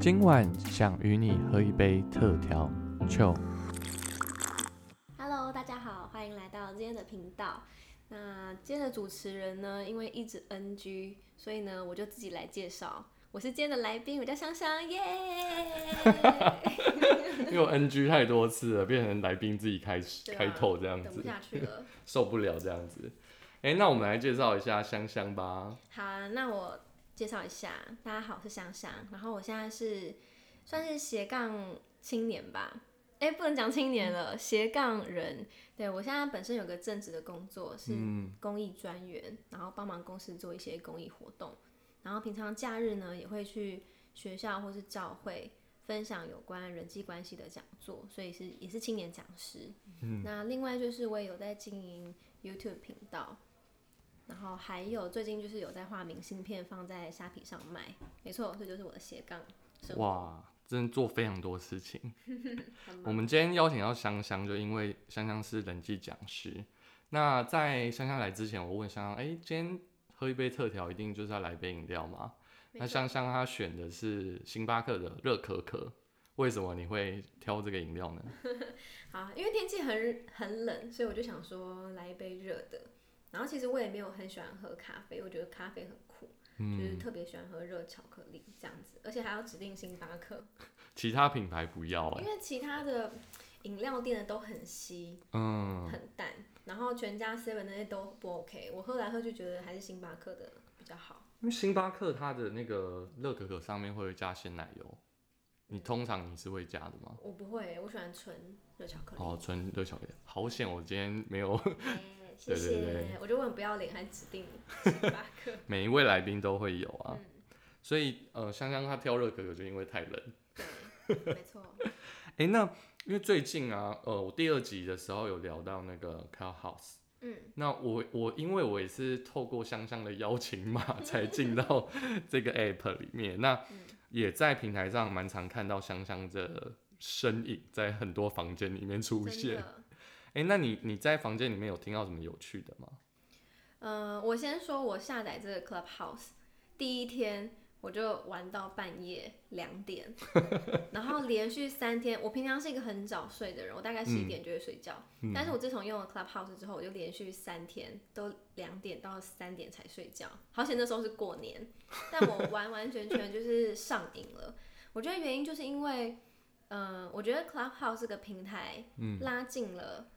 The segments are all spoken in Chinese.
今晚想与你喝一杯特调酒。Hello，大家好，欢迎来到今天的频道。那今天的主持人呢，因为一直 NG，所以呢，我就自己来介绍。我是今天的来宾，我叫香香，耶！因为我 NG 太多次了，变成来宾自己开始、对啊开头这样子等不，下去了。受不了这样子。哎、那我们来介绍一下香香吧。好啊，那我介绍一下，大家好，我是香香。然后我现在是算是斜杠青年吧，哎、不能讲青年了，斜杠人。对我现在本身有个正职的工作是嗯，公益专员，然后帮忙公司做一些公益活动，然后平常假日呢也会去学校或是教会分享有关人际关系的讲座，所以是也是青年讲师。嗯，那另外就是我也有在经营 YouTube 频道，然后还有最近就是有在画明信片放在虾皮上卖，没错，这就是我的斜杠。哇，真的做非常多事情。我们今天邀请到香香，就因为香香是人际讲师。那在香香来之前，我问香香，哎、今天喝一杯特调，一定就是要来杯饮料吗？那香香她选的是星巴克的热可可，为什么你会挑这个饮料呢？好，因为天气很很冷，所以我就想说来一杯热的。然后其实我也没有很喜欢喝咖啡，我觉得咖啡很苦，就是特别喜欢喝热巧克力这样子，而且还要指定星巴克，其他品牌不要哎、因为其他的饮料店的都很稀、嗯，很淡，然后全家 seven 那些都不 OK，我喝来喝去觉得还是星巴克的比较好。因为星巴克它的那个热可可上面会加鲜奶油，你通常你是会加的吗？我不会，我喜欢纯热巧克力。哦，纯热巧克力，好险我今天没有哎谢谢，对对对。我就问不要脸，还指定星巴克。每一位来宾都会有啊，嗯。所以呃，香香她挑热可可就因为太冷。对，没错。哎、那因为最近啊，呃，我第二集的时候有聊到那个 Clubhouse，嗯，那我我因为我也是透过香香的邀请码才进到 这个 app 里面，那嗯。也在平台上蛮常看到香香的身影，在很多房间里面出真现。的。哎、那你你在房间里面有听到什么有趣的吗？嗯，我先说，我下载这个 Clubhouse 第一天我就玩到半夜两点，然后连续三天。我平常是一个很早睡的人，我大概十一点就会睡觉，但是我自从用了 Clubhouse 之后，我就连续三天都两点到三点才睡觉。好险那时候是过年，但我完完全全就是上瘾了。我觉得原因就是因为，嗯、我觉得 Clubhouse 这个平台拉近了，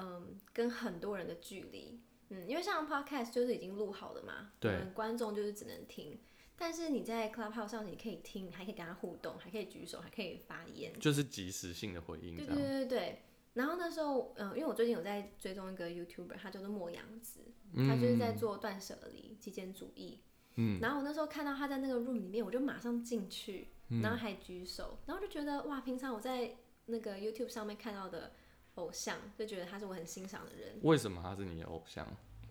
嗯，跟很多人的距离。嗯，因为像 podcast 就是已经录好了嘛，对观众就是只能听。但是你在 Clubhouse 上，你可以听，你还可以跟他互动，还可以举手，还可以发言。就是即时性的回应对对。对对对。然后那时候，嗯、因为我最近有在追踪一个 YouTuber，他叫做莫阳子，他就是在做断舍离、极简主义。嗯。然后我那时候看到他在那个 room 里面，我就马上进去，然后还举手，然后就觉得哇，平常我在那个 YouTube 上面看到的偶像，就觉得他是我很欣赏的人。为什么他是你的偶像？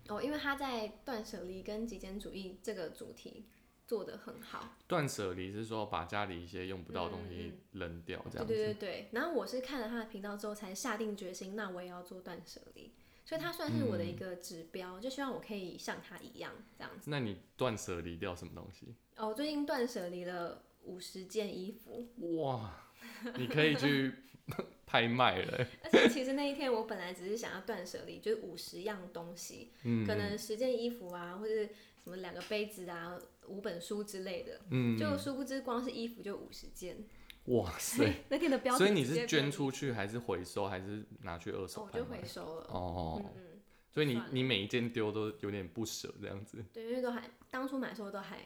哦，因为他在断舍离跟极简主义这个主题做得很好。断舍离是说把家里一些用不到的东西扔掉，这样子。对对对对，然后我是看了他的频道之后才下定决心，那我也要做断舍离，所以他算是我的一个指标，就希望我可以像他一样这样子。那你断舍离掉什么东西？哦，我最近断舍离了五十件衣服，哇，你可以去 拍卖了。欸。而且其实那一天我本来只是想要断舍离，就是五十样东西，嗯。可能十件衣服啊，或者什么两个杯子啊，五本书之类的，嗯，就殊不知光是衣服就五十件，哇塞！那天的标题所以你是捐出去，还是回收，还是拿去二哦手我就回？收了，哦，嗯嗯，所以你你每一件丢都有点不舍这样子，对，因为都还当初买的时候都还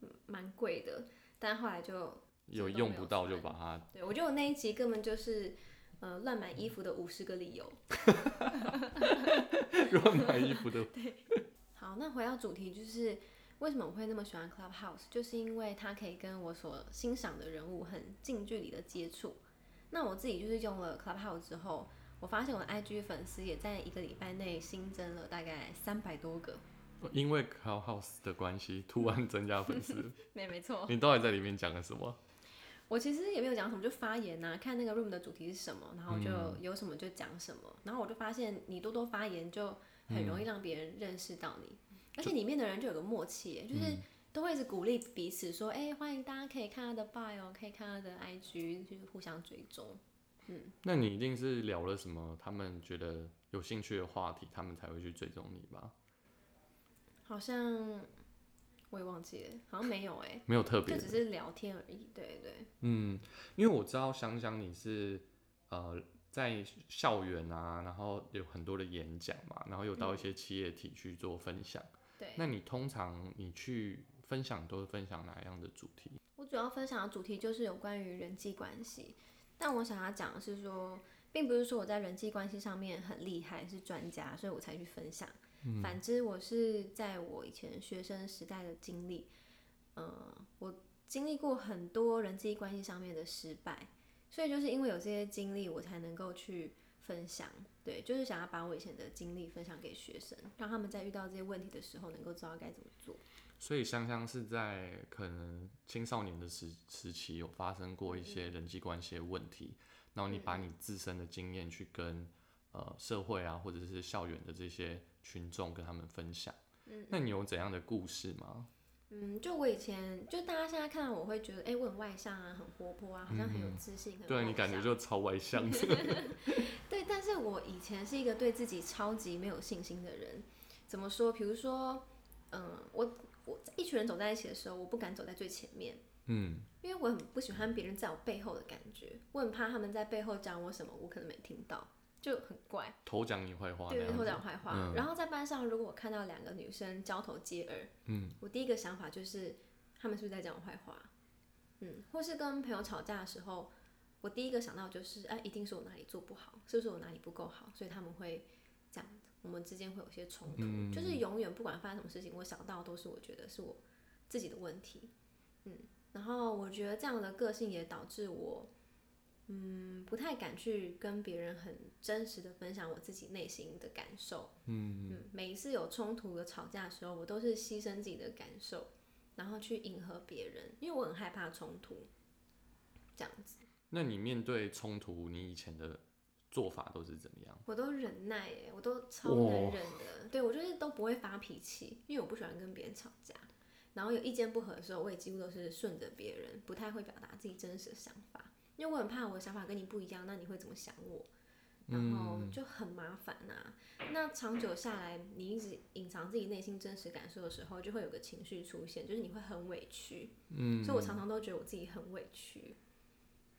嗯蛮贵的，但后来就有用不到就把它。对我觉得我那一集根本就是呃乱买衣服的五十个理由。乱买衣服的，对好，那回到主题，就是为什么我会那么喜欢 Clubhouse，就是因为它可以跟我所欣赏的人物很近距离的接触。那我自己就是用了 Clubhouse 之后，我发现我的 IG 粉丝也在一个礼拜内新增了大概三百多个。因为 Clubhouse 的关系，突然增加粉丝。没没错，你到底在里面讲了什么？我其实也没有讲什么，就发言呐、看那个 room 的主题是什么，然后就嗯有什么就讲什么，然后我就发现你多多发言就很容易让别人认识到你，而且里面的人就有个默契耶，就是都会一直鼓励彼此说，哎、欢迎大家可以看他的 bio，可以看他的 IG，就是互相追踪。嗯那你一定是聊了什么他们觉得有兴趣的话题，他们才会去追踪你吧？好像我也忘记了，好像没有哎、没有特别的就只是聊天而已。对对，嗯，因为我知道香香你是呃在校园啊，然后有很多的演讲嘛，然后有到一些企业体去做分享。对那你通常你去分享都是分享哪样的主题？我主要分享的主题就是有关于人际关系，但我想要讲的是说，并不是说我在人际关系上面很厉害，是专家，所以我才去分享。反之，我是在我以前学生时代的经历，呃，我经历过很多人际关系上面的失败，所以就是因为有这些经历，我才能够去分享。对，就是想要把我以前的经历分享给学生，让他们在遇到这些问题的时候，能够知道该怎么做。所以香香是在可能青少年的时时期有发生过一些人际关系的问题，然后你把你自身的经验去跟呃社会啊或者是校园的这些群众跟他们分享。嗯，那你有怎样的故事吗？嗯，就我以前，就大家现在看到我会觉得，哎、我很外向啊，很活泼啊，好像很有自信，很对啊你感觉就超外向。对，但是我以前是一个对自己超级没有信心的人。怎么说？比如说，嗯，我我一群人走在一起的时候，我不敢走在最前面，嗯，因为我很不喜欢别人在我背后的感觉，我很怕他们在背后讲我什么，我可能没听到，就很怪。偷讲你坏话那对，偷。讲坏话。然后在班上，如果我看到两个女生交头接耳，嗯，我第一个想法就是，他们是不是在讲我坏话？嗯，或是跟朋友吵架的时候，我第一个想到就是，哎、一定是我哪里做不好，是不是我哪里不够好，所以他们会这样，我们之间会有些冲突。就是永远不管发生什么事情，我想到都是我觉得是我自己的问题。嗯，然后我觉得这样的个性也导致我。嗯，不太敢去跟别人很真实的分享我自己内心的感受。嗯每一次有冲突、有吵架的时候，我都是牺牲自己的感受，然后去迎合别人，因为我很害怕冲突。这样子，那你面对冲突，你以前的做法都是怎么样？我都忍耐耶，我都超能忍的。对我就是都不会发脾气，因为我不喜欢跟别人吵架。然后有意见不合的时候，我也几乎都是顺着别人，不太会表达自己真实的想法。因为我很怕我的想法跟你不一样，那你会怎么想我？然后就很麻烦呐、那长久下来，你一直隐藏自己内心真实感受的时候，就会有个情绪出现，就是你会很委屈。嗯，所以我常常都觉得我自己很委屈，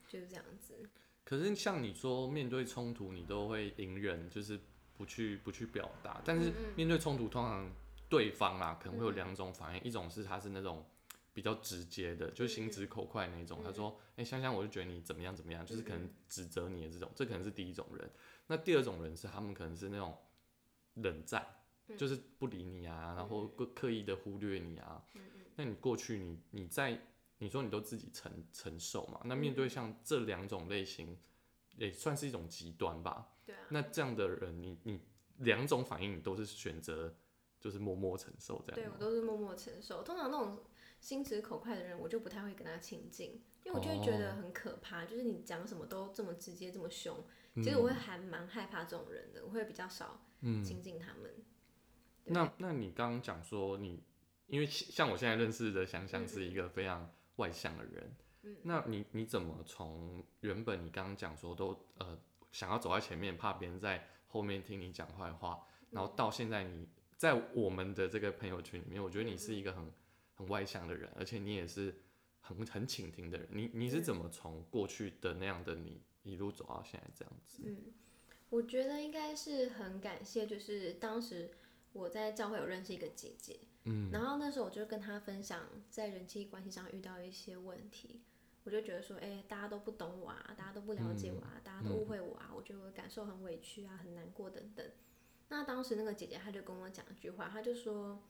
就是这样子。可是像你说，面对冲突你都会隐忍，就是不去不去表达。但是面对冲突，通常对方啊可能会有两种反应，一种是他是那种比较直接的，就是心直口快那种。他说：“哎、香香，我就觉得你怎么样怎么样，就是可能指责你的这种，这可能是第一种人。那第二种人是他们可能是那种冷战，就是不理你啊，然后刻刻意的忽略你啊。那你过去你你在你说你都自己承承受嘛？那面对像这两种类型，也算是一种极端吧。对啊，那这样的人，你你两种反应你都是选择就是默默承受这样对我？都是默默承受。通常那种心直口快的人，我就不太会跟他亲近，因为我就会觉得很可怕，就是你讲什么都这么直接这么凶。其实我会还蛮害怕这种人的，我会比较少亲近他们。对。那那你刚刚讲说你，因为像我现在认识的想想是一个非常外向的人，那你你怎么从原本你刚刚讲说都呃想要走在前面，怕别人在后面听你讲坏话，然后到现在你在我们的这个朋友圈里面，我觉得你是一个很很外向的人，而且你也是很很倾听的人，你你是怎么从过去的那样的你一路走到现在这样子？嗯我觉得应该是很感谢，就是当时我在教会有认识一个姐姐，嗯，然后那时候我就跟她分享在人际关系上遇到一些问题，我就觉得说，哎、大家都不懂我啊，大家都不了解我啊，大家都误会我啊，我觉得我的感受很委屈啊，很难过等等。那当时那个姐姐她就跟我讲一句话，她就说：“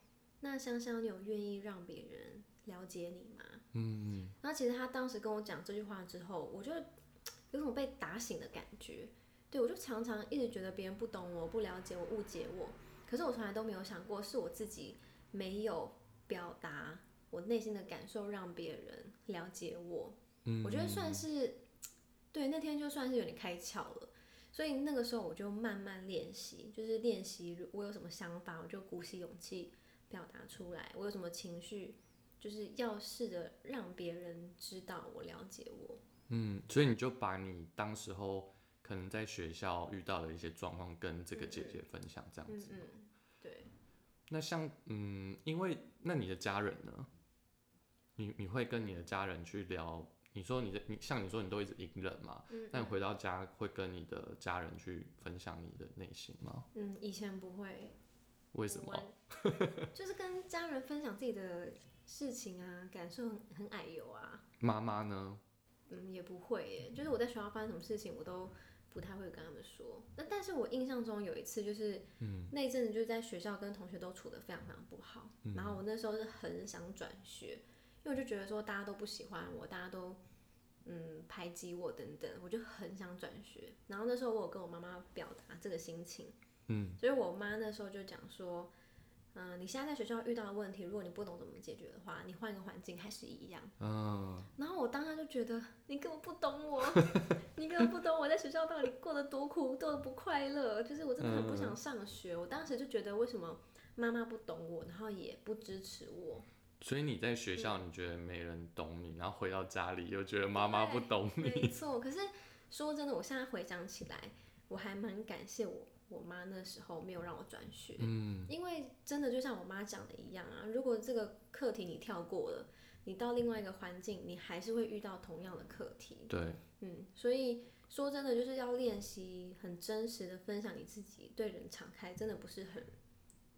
那香香，你有愿意让别人了解你吗？”嗯，然后其实他当时跟我讲这句话之后，我就 有种被打醒的感觉。对我就常常一直觉得别人不懂我、不了解我、误解我，可是我从来都没有想过是我自己没有表达我内心的感受，让别人了解我。嗯，我觉得算是 对那天就算是有点开窍了。所以那个时候我就慢慢练习，就是练习我有什么想法，我就鼓起勇气表达出来；我有什么情绪，就是要试着让别人知道我了解我。嗯，所以你就把你当时候可能在学校遇到的一些状况跟这个姐姐分享，这样子。嗯嗯，对。那像嗯，因为那你的家人呢？你你会跟你的家人去聊？你说你的你像你说你都一直隐忍嘛？嗯。那你回到家会跟你的家人去分享你的内心吗？嗯，以前不会。为什么？就是跟家人分享自己的事情啊，感受很很矮油啊。妈妈呢？嗯，也不会耶。就是我在学校发生什么事情，我都不太会跟他们说。那但是我印象中有一次，就是嗯，那一阵子就是在学校跟同学都处的非常非常不好。然后我那时候是很想转学，因为我就觉得说大家都不喜欢我，大家都嗯排挤我等等，我就很想转学。然后那时候我有跟我妈妈表达这个心情，嗯，所以我妈那时候就讲说。嗯，你现在在学校遇到的问题，如果你不懂怎么解决的话，你换一个环境还是一样。嗯。然后我当时就觉得，你根本不懂我，你根本不懂我在学校到底过得多苦，多不快乐。就是我真的很不想上学。我当时就觉得，为什么妈妈不懂我，然后也不支持我？所以你在学校你觉得没人懂你，然后回到家里又觉得妈妈不懂你。没错。可是说真的，我现在回想起来，我还蛮感谢我。我妈那时候没有让我转学，嗯，因为真的就像我妈讲的一样啊，如果这个课题你跳过了，你到另外一个环境，你还是会遇到同样的课题。对，嗯，所以说真的就是要练习很真实的分享你自己，对人敞开，真的不是很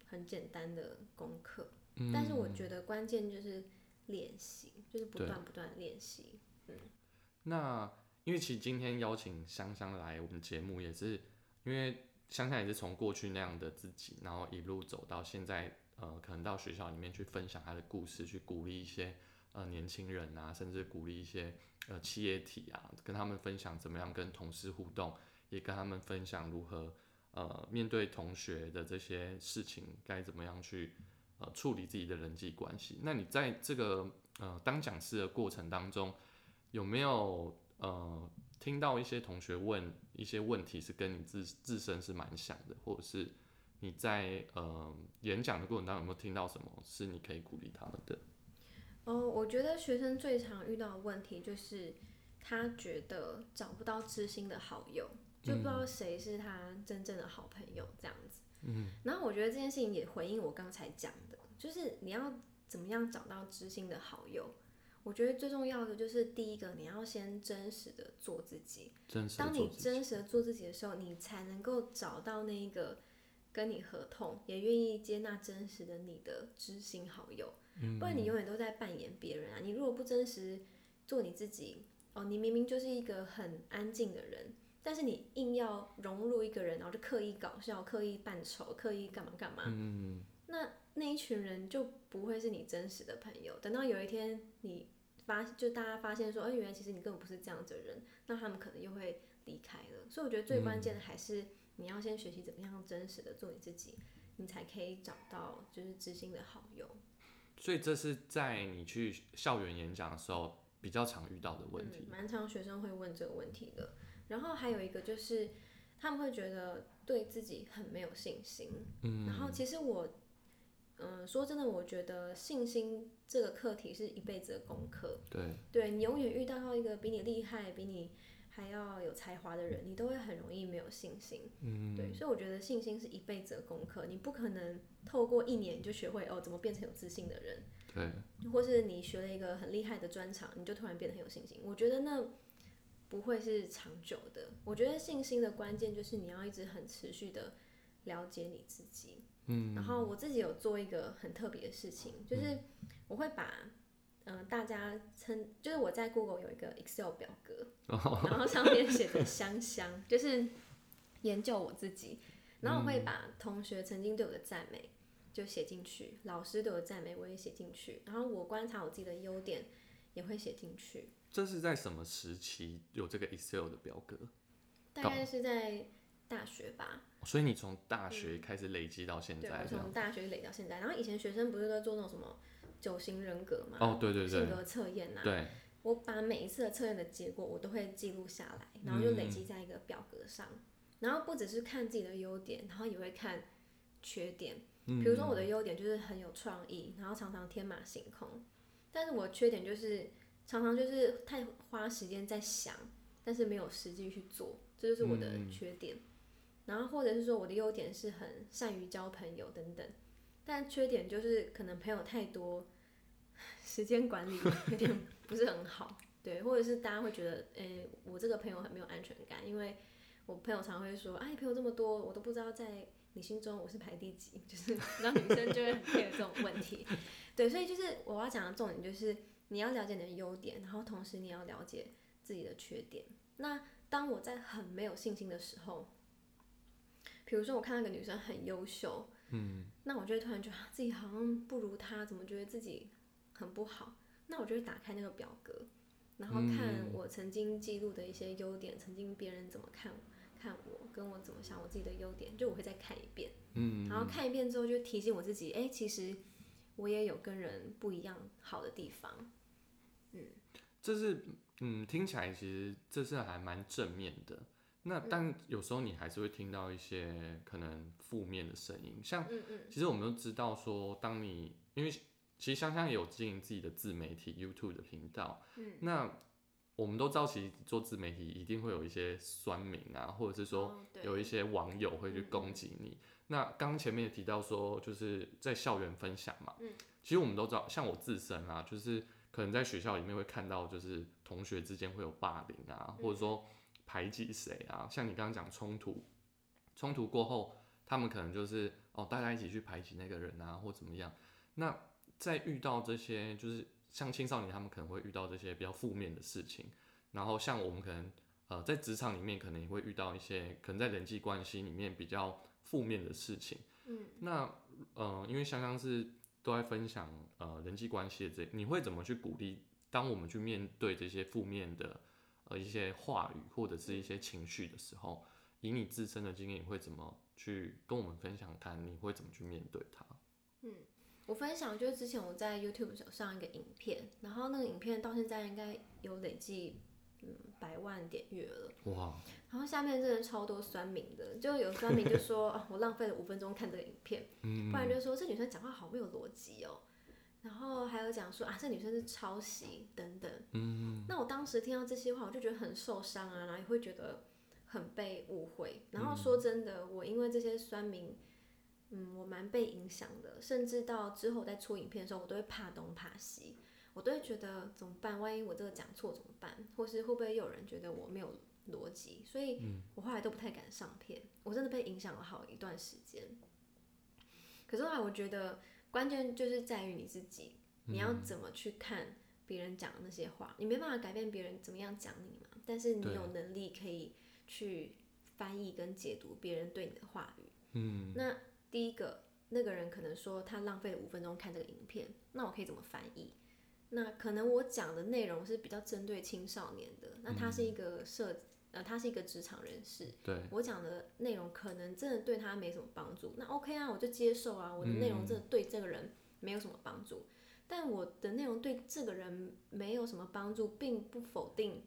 很简单的功课。嗯，但是我觉得关键就是练习，就是不断不断练习。嗯，那因为其实今天邀请香香来我们节目，也是因为。想想也是从过去那样的自己，然后一路走到现在，呃，可能到学校里面去分享他的故事，去鼓励一些呃年轻人啊，甚至鼓励一些呃企业体啊，跟他们分享怎么样跟同事互动，也跟他们分享如何呃面对同学的这些事情该怎么样去呃处理自己的人际关系。那你在这个呃当讲师的过程当中，有没有呃？听到一些同学问一些问题，是跟你自自身是蛮像的，或者是你在呃演讲的过程当中有没有听到什么是你可以鼓励他们的？哦，我觉得学生最常遇到的问题就是他觉得找不到知心的好友，就不知道谁是他真正的好朋友这样子。嗯，然后我觉得这件事情也回应我刚才讲的，就是你要怎么样找到知心的好友。我觉得最重要的就是第一个，你要先真实的做自己。当你真实的做自己的时候，你才能够找到那一个跟你合同，也愿意接纳真实的你的知心好友。不然你永远都在扮演别人啊！你如果不真实做你自己，哦，你明明就是一个很安静的人，但是你硬要融入一个人，然后就刻意搞笑、刻意扮丑、刻意干嘛干嘛。嗯。那那一群人就不会是你真实的朋友。等到有一天你。发就大家发现说，哎，原来其实你根本不是这样子的人，那他们可能又会离开了。所以我觉得最关键的还是你要先学习怎么样真实的做你自己，你才可以找到就是知心的好友。所以这是在你去校园演讲的时候比较常遇到的问题。蛮常学生会问这个问题的。然后还有一个就是他们会觉得对自己很没有信心。嗯。然后其实我。嗯，说真的，我觉得信心这个课题是一辈子的功课。对，对你永远遇到一个比你厉害、比你还要有才华的人，你都会很容易没有信心。嗯，对，所以我觉得信心是一辈子的功课，你不可能透过一年就学会哦怎么变成有自信的人。对，或是你学了一个很厉害的专长，你就突然变得很有信心。我觉得那不会是长久的。我觉得信心的关键就是你要一直很持续的了解你自己。嗯，然后我自己有做一个很特别的事情，就是我会把嗯大家称，就是我在 Google 有一个 Excel 表格，然后上面写着香香，就是研究我自己，然后我会把同学曾经对我的赞美就写进去，老师对我的赞美我也写进去，然后我观察我自己的优点也会写进去。这是在什么时期有这个 Excel 的表格？大概是在。大学吧，所以你从大学开始累积到现在，对，从大学累到现在。然后以前学生不是都做那种什么九型人格嘛？哦，对对对，性格测验呐。对，我把每一次的测验的结果我都会记录下来，然后就累积在一个表格上。然后不只是看自己的优点，然后也会看缺点。比如说我的优点就是很有创意，然后常常天马行空。但是我缺点就是常常就是太花时间在想，但是没有实际去做，这就是我的缺点。然后或者是说我的优点是很善于交朋友等等，但缺点就是可能朋友太多，时间管理有点 不是很好。对，或者是大家会觉得，诶，我这个朋友很没有安全感，因为我朋友常会说，哎，朋友这么多，我都不知道在你心中我是排第几，就是让女生就会很 care 这种问题。对，所以就是我要讲的重点就是你要了解你的优点，然后同时你要了解自己的缺点。那当我在很没有信心的时候，比如说我看那个女生很优秀，嗯，那我就会突然觉得自己好像不如她，怎么觉得自己很不好？那我就会打开那个表格。然后看我曾经记录的一些优点，曾经别人怎么看看我，跟我怎么想我自己的优点，就我会再看一遍。嗯，然后看一遍之后就提醒我自己，哎，其实我也有跟人不一样好的地方。嗯，这是嗯听起来其实这是还蛮正面的。那但有时候你还是会听到一些可能负面的声音，像其实我们都知道说，当你因为。其实香香也有经营自己的自媒体 YouTube 的频道，嗯，那我们都知道，其实做自媒体一定会有一些酸民啊，或者是说有一些网友会去攻击你。那刚前面也提到说，就是在校园分享嘛，嗯，其实我们都知道，像我自身啊，就是可能在学校里面会看到，就是同学之间会有霸凌啊，或者说排挤谁啊，像你刚刚讲冲突，冲突过后，他们可能就是哦，大家一起去排挤那个人啊，或怎么样，那。在遇到这些，就是像青少年，他们可能会遇到这些比较负面的事情。然后像我们可能，呃，在职场里面可能也会遇到一些，可能在人际关系里面比较负面的事情。嗯，那呃，因为香香是都在分享呃人际关系的这，你会怎么去鼓励？当我们去面对这些负面的呃一些话语或者是一些情绪的时候，以你自身的经验，你会怎么去跟我们分享？看你会怎么去面对它？嗯。我分享就是之前我在 YouTube 上上一个影片，然后那个影片到现在应该有累计嗯百万点阅了。哇！然后下面真的超多酸民的，就有酸民就说啊，我浪费了五分钟看这个影片，不然就说这女生讲话好没有逻辑哦。然后还有讲说啊，这女生是抄袭等等。嗯。那我当时听到这些话，我就觉得很受伤啊，然后也会觉得很被误会。然后说真的，我因为这些酸民。嗯，我蛮被影响的，甚至到之后在出影片的时候，我都会怕东怕西，我都会觉得怎么办？万一我这个讲错怎么办？或是会不会有人觉得我没有逻辑？所以我后来都不太敢上片，我真的被影响了好一段时间。可是后来我觉得关键就是在于你自己，你要怎么去看别人讲的那些话？你没办法改变别人怎么样讲你嘛，但是你有能力可以去翻译跟解读别人对你的话语。嗯，那。第一个那个人可能说他浪费了五分钟看这个影片，那我可以怎么翻译？那可能我讲的内容是比较针对青少年的，那他是一个社呃他是一个职场人士，对。我讲的内容可能真的对他没什么帮助，那 OK 啊，我就接受啊，我的内容真的对这个人没有什么帮助，但我的内容对这个人没有什么帮助，并不否定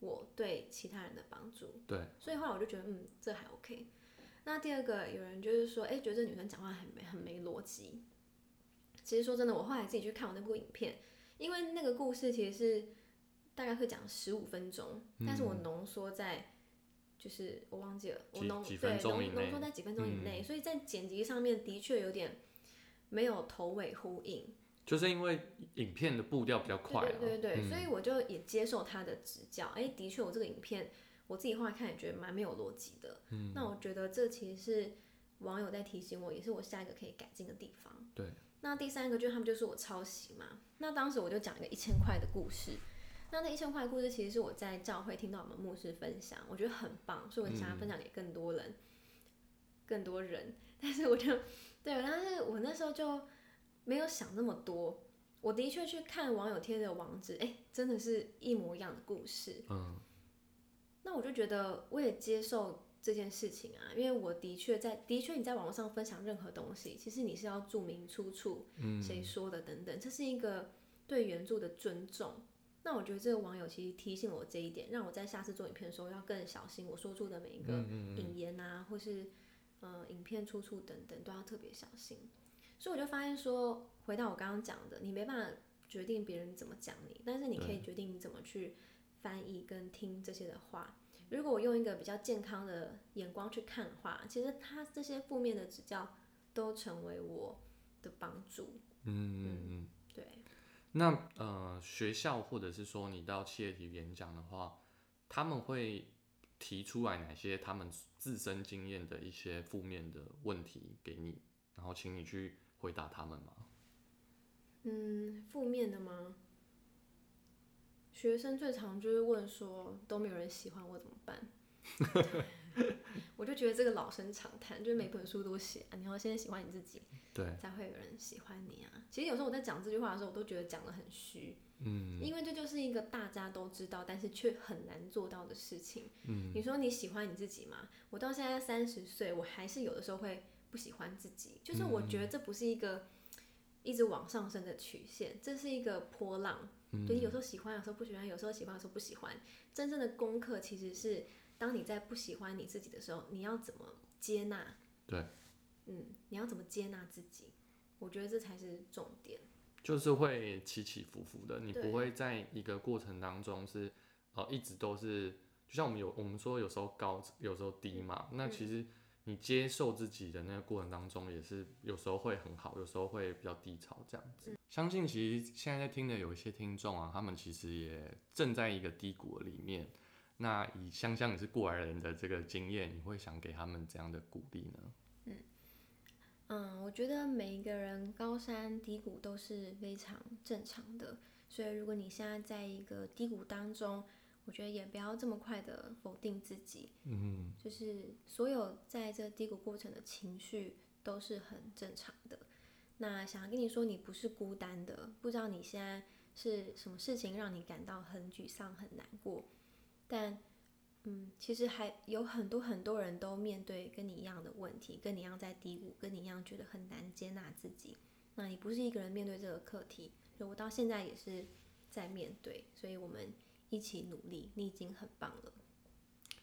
我对其他人的帮助，对，所以后来我就觉得嗯这还 OK。那第二个，有人就是说，哎，觉得这女生讲话很没很没逻辑。其实说真的，我后来自己去看我那部影片，因为那个故事其实是大概会讲十五分钟，但是我浓缩在，就是我忘记了，我浓对浓浓缩在几分钟以内，所以在剪辑上面的确有点没有头尾呼应。就是因为影片的步调比较快，对对对，所以我就也接受他的指教。哎，的确，我这个影片。我自己后来看也觉得蛮没有逻辑的，嗯，那我觉得这其实是网友在提醒我，也是我下一个可以改进的地方。对，那第三个就是他们就说我抄袭嘛，那当时我就讲一个一千块的故事，那那一千块的故事其实是我在教会听到我们牧师分享，我觉得很棒，所以我想要分享给更多人，更多人。但是我就对，但是我那时候就没有想那么多，我的确去看网友贴的网址，哎，真的是一模一样的故事，嗯。那我就觉得我也接受这件事情啊，因为我的确在的确你在网络上分享任何东西，其实你是要注明出处，谁说的等等，这是一个对原著的尊重。那我觉得这个网友其实提醒我这一点，让我在下次做影片的时候要更小心，我说出的每一个引言啊，或是呃影片出处等等都要特别小心。所以我就发现说，回到我刚刚讲的，你没办法决定别人怎么讲你，但是你可以决定你怎么去翻译跟听这些的话。如果我用一个比较健康的眼光去看的话，其实他这些负面的指教都成为我的帮助。嗯嗯嗯，对。那呃，学校或者是说你到企业体演讲的话，他们会提出来哪些他们自身经验的一些负面的问题给你，然后请你去回答他们吗？嗯，负面的吗？学生最常就是问说都没有人喜欢我怎么办？我就觉得这个老生常谈，就是每本书都写啊，你要先喜欢你自己，对，才会有人喜欢你啊。其实有时候我在讲这句话的时候，我都觉得讲的很虚，嗯，因为这就是一个大家都知道，但是却很难做到的事情。嗯，你说你喜欢你自己吗？我到现在三十岁，我还是有的时候会不喜欢自己，就是我觉得这不是一个一直往上升的曲线，这是一个波浪。对，有时候喜欢，有时候不喜欢，有时候喜欢，有时候不喜欢。真正的功课其实是，当你在不喜欢你自己的时候，你要怎么接纳？对，嗯，你要怎么接纳自己？我觉得这才是重点。就是会起起伏伏的，你不会在一个过程当中是，呃，一直都是，就像我们有我们说有时候高，有时候低嘛。那其实你接受自己的那个过程当中，也是有时候会很好，有时候会比较低潮这样子。相信其实现在在听的有一些听众啊，他们其实也正在一个低谷里面。那以香香你是过来人的这个经验，你会想给他们怎样的鼓励呢？嗯嗯，我觉得每一个人高山低谷都是非常正常的。所以如果你现在在一个低谷当中，我觉得也不要这么快的否定自己。嗯，就是所有在这低谷过程的情绪都是很正常的。那想要跟你说，你不是孤单的。不知道你现在是什么事情让你感到很沮丧、很难过，但嗯，其实还有很多很多人都面对跟你一样的问题，跟你一样在低谷，跟你一样觉得很难接纳自己。那你不是一个人面对这个课题，我到现在也是在面对，所以我们一起努力，你已经很棒了。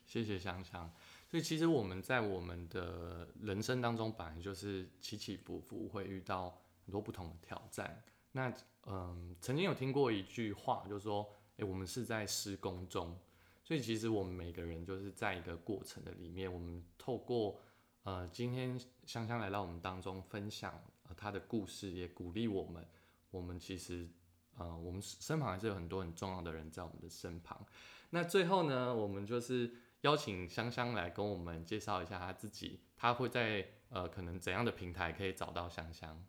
谢谢香香。所以其实我们在我们的人生当中，本来就是起起伏伏，会遇到很多不同的挑战。那嗯，曾经有听过一句话，就是说，诶，我们是在施工中。所以其实我们每个人就是在一个过程的里面，我们透过呃，今天香香来到我们当中分享呃他的故事，也鼓励我们。我们其实呃，我们身旁还是有很多很重要的人在我们的身旁。那最后呢，我们就是。邀请香香来跟我们介绍一下她自己，她会在呃可能怎样的平台可以找到香香？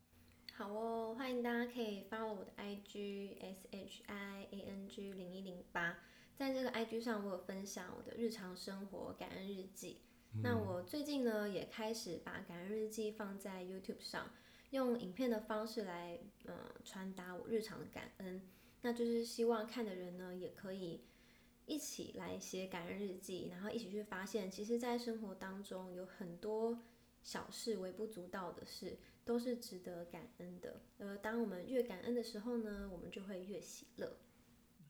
好哦，欢迎大家可以 follow 我的 IG S H I A N G 零一零八，在这个 IG 上我有分享我的日常生活感恩日记。那我最近呢也开始把感恩日记放在 YouTube 上，用影片的方式来嗯传达我日常的感恩，那就是希望看的人呢也可以。一起来写感恩日记，然后一起去发现，其实，在生活当中有很多小事、微不足道的事，都是值得感恩的。而当我们越感恩的时候呢，我们就会越喜乐。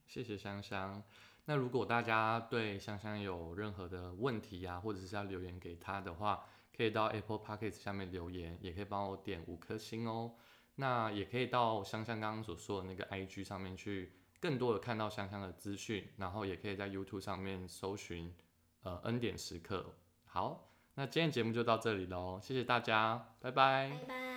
谢谢香香。那如果大家对香香有任何的问题呀，或者是要留言给他的话，可以到 Apple Podcast 下面留言，也可以帮我点五颗星哦。那也可以到香香刚刚所说的那个 IG 上面去。更多的看到香香的资讯，然后也可以在 YouTube 上面搜寻呃恩典时刻。好，那今天节目就到这里喽，谢谢大家，拜。拜拜。